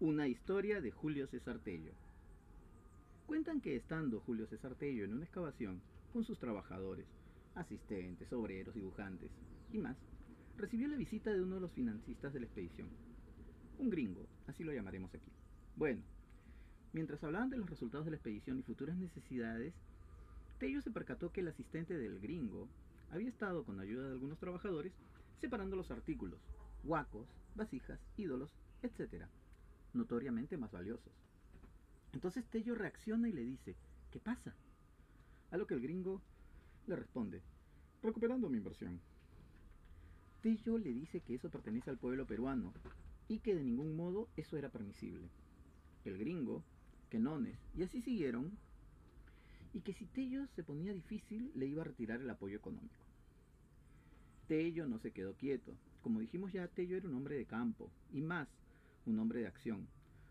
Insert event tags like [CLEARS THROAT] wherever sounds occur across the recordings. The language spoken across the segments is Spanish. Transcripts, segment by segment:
Una historia de Julio César Tello. Cuentan que estando Julio César Tello en una excavación con sus trabajadores, asistentes, obreros, dibujantes y más, recibió la visita de uno de los financistas de la expedición. Un gringo, así lo llamaremos aquí. Bueno, mientras hablaban de los resultados de la expedición y futuras necesidades, Tello se percató que el asistente del gringo había estado con ayuda de algunos trabajadores separando los artículos, huacos, vasijas, ídolos, etc., notoriamente más valiosos. Entonces Tello reacciona y le dice, ¿qué pasa? A lo que el gringo le responde, recuperando mi inversión. Tello le dice que eso pertenece al pueblo peruano y que de ningún modo eso era permisible. El gringo, Quenones, y así siguieron, y que si Tello se ponía difícil le iba a retirar el apoyo económico. Tello no se quedó quieto. Como dijimos ya, Tello era un hombre de campo, y más, un hombre de acción,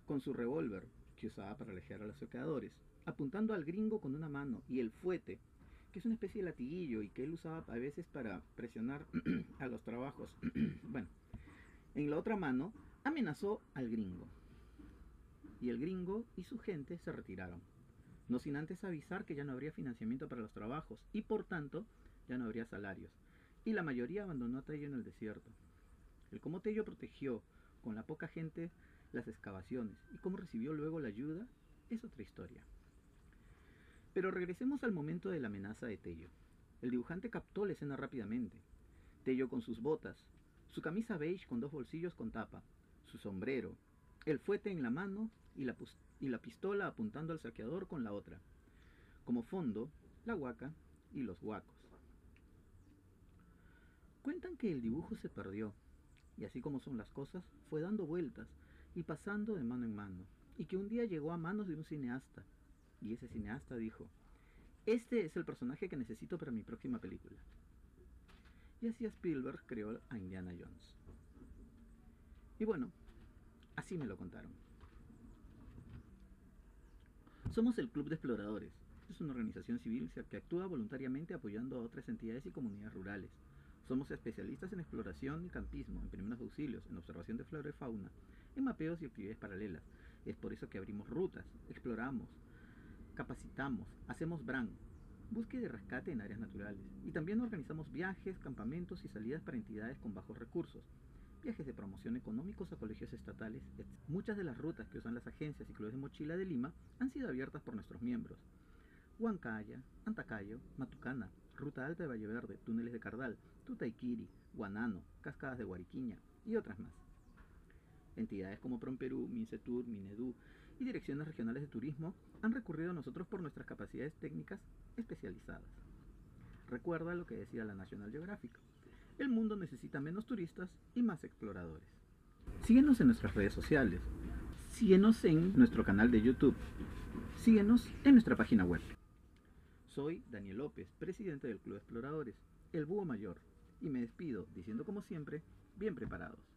con su revólver, que usaba para alejar a los saqueadores, apuntando al gringo con una mano, y el fuete, que es una especie de latiguillo y que él usaba a veces para presionar [CLEARS THROAT] a los trabajos. [CLEARS THROAT] bueno, en la otra mano amenazó al gringo. Y el gringo y su gente se retiraron, no sin antes avisar que ya no habría financiamiento para los trabajos y por tanto ya no habría salarios. Y la mayoría abandonó a Tello en el desierto. El cómo Tello protegió con la poca gente las excavaciones y cómo recibió luego la ayuda es otra historia. Pero regresemos al momento de la amenaza de Tello. El dibujante captó la escena rápidamente. Tello con sus botas, su camisa beige con dos bolsillos con tapa, su sombrero, el fuete en la mano y la, y la pistola apuntando al saqueador con la otra. Como fondo, la huaca y los huacos. Cuentan que el dibujo se perdió, y así como son las cosas, fue dando vueltas y pasando de mano en mano, y que un día llegó a manos de un cineasta, y ese cineasta dijo, este es el personaje que necesito para mi próxima película. Y así Spielberg creó a Indiana Jones. Y bueno, así me lo contaron. Somos el Club de Exploradores. Es una organización civil que actúa voluntariamente apoyando a otras entidades y comunidades rurales. Somos especialistas en exploración y campismo, en primeros auxilios, en observación de flora y fauna, en mapeos y actividades paralelas. Es por eso que abrimos rutas, exploramos, capacitamos, hacemos BRAN, búsqueda y rescate en áreas naturales. Y también organizamos viajes, campamentos y salidas para entidades con bajos recursos, viajes de promoción económicos a colegios estatales. Muchas de las rutas que usan las agencias y clubes de mochila de Lima han sido abiertas por nuestros miembros. Huancaya, Antacayo, Matucana, Ruta Alta de Valle Verde, Túneles de Cardal, Tutaiquiri, Guanano, Cascadas de Guariquiña y otras más. Entidades como Promperú, Mincetur, Minedu y direcciones regionales de turismo han recurrido a nosotros por nuestras capacidades técnicas especializadas. Recuerda lo que decía la National Geographic. El mundo necesita menos turistas y más exploradores. Síguenos en nuestras redes sociales. Síguenos en nuestro canal de YouTube. Síguenos en nuestra página web. Soy Daniel López, presidente del Club Exploradores, el Búho Mayor, y me despido diciendo como siempre, bien preparados.